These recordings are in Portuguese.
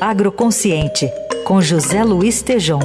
Agroconsciente, com José Luiz Tejom.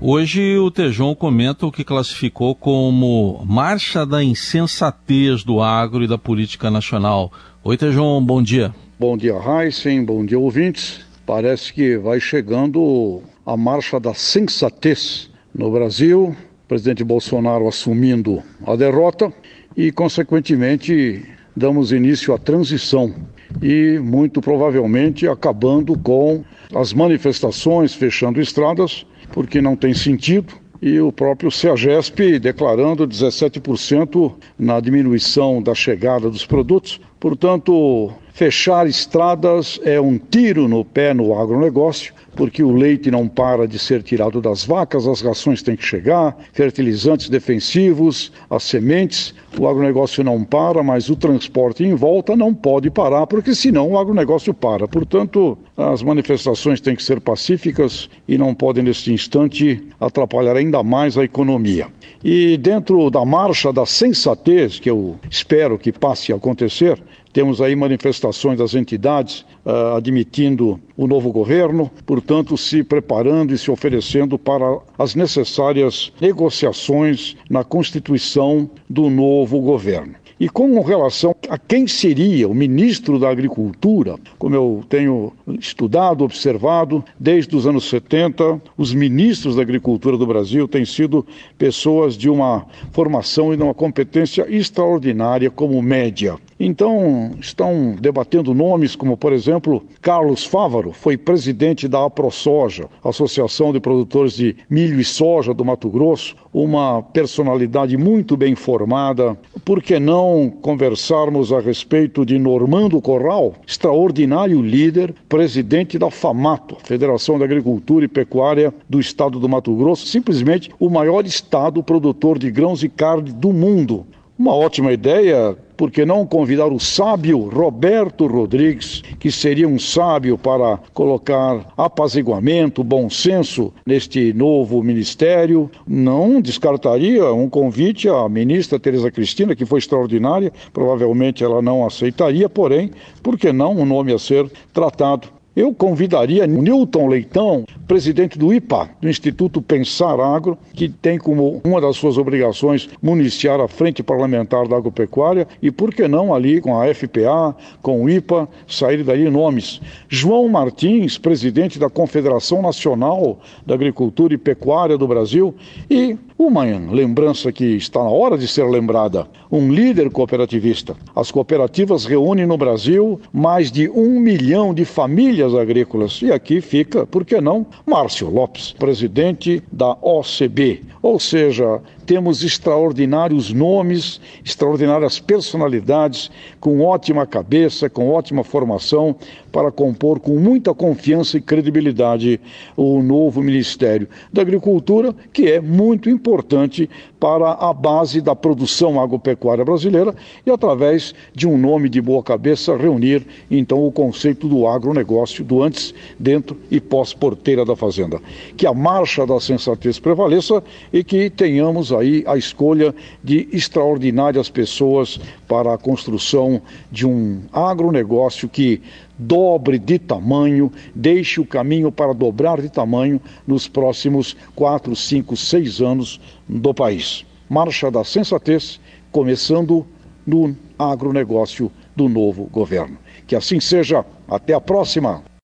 Hoje o Tejon comenta o que classificou como marcha da insensatez do agro e da política nacional. Oi, Tejon, bom dia. Bom dia, Heisen, bom dia, ouvintes. Parece que vai chegando a marcha da sensatez no Brasil, o presidente Bolsonaro assumindo a derrota e, consequentemente, damos início à transição e, muito provavelmente, acabando com as manifestações, fechando estradas porque não tem sentido. E o próprio CEAGESP declarando 17% na diminuição da chegada dos produtos. Portanto, fechar estradas é um tiro no pé no agronegócio, porque o leite não para de ser tirado das vacas, as rações têm que chegar, fertilizantes defensivos, as sementes. O agronegócio não para, mas o transporte em volta não pode parar, porque senão o agronegócio para. Portanto, as manifestações têm que ser pacíficas e não podem, neste instante, atrapalhar ainda mais a economia. E dentro da marcha da sensatez, que eu espero que passe a acontecer, temos aí manifestações das entidades uh, admitindo o novo governo, portanto, se preparando e se oferecendo para as necessárias negociações na constituição do novo governo. E com relação a quem seria o ministro da Agricultura, como eu tenho estudado, observado, desde os anos 70, os ministros da Agricultura do Brasil têm sido pessoas de uma formação e de uma competência extraordinária como média. Então, estão debatendo nomes como, por exemplo, Carlos Fávaro, foi presidente da AproSoja, Associação de Produtores de Milho e Soja do Mato Grosso, uma personalidade muito bem formada. Por que não conversarmos a respeito de Normando Corral, extraordinário líder, presidente da FAMATO, Federação da Agricultura e Pecuária do Estado do Mato Grosso, simplesmente o maior estado produtor de grãos e carne do mundo. Uma ótima ideia, por que não convidar o sábio Roberto Rodrigues, que seria um sábio para colocar apaziguamento, bom senso neste novo ministério? Não descartaria um convite à ministra Tereza Cristina, que foi extraordinária, provavelmente ela não aceitaria, porém, por que não um nome a ser tratado? Eu convidaria Newton Leitão, presidente do IPA, do Instituto Pensar Agro, que tem como uma das suas obrigações municiar a Frente Parlamentar da Agropecuária e, por que não, ali com a FPA, com o IPA, sair daí nomes. João Martins, presidente da Confederação Nacional da Agricultura e Pecuária do Brasil e uma lembrança que está na hora de ser lembrada: um líder cooperativista. As cooperativas reúnem no Brasil mais de um milhão de famílias agrícolas. E aqui fica, por que não, Márcio Lopes, presidente da OCB. Ou seja, temos extraordinários nomes, extraordinárias personalidades, com ótima cabeça, com ótima formação, para compor com muita confiança e credibilidade o novo Ministério da Agricultura, que é muito importante para a base da produção agropecuária brasileira e, através de um nome de boa cabeça, reunir então o conceito do agronegócio, do antes, dentro e pós-porteira da fazenda. Que a marcha da sensatez prevaleça e que tenhamos aí a escolha de extraordinárias pessoas para a construção de um agronegócio que dobre de tamanho, deixe o caminho para dobrar de tamanho nos próximos quatro, cinco, seis anos do país. Marcha da sensatez, começando no agronegócio do novo governo. Que assim seja. Até a próxima.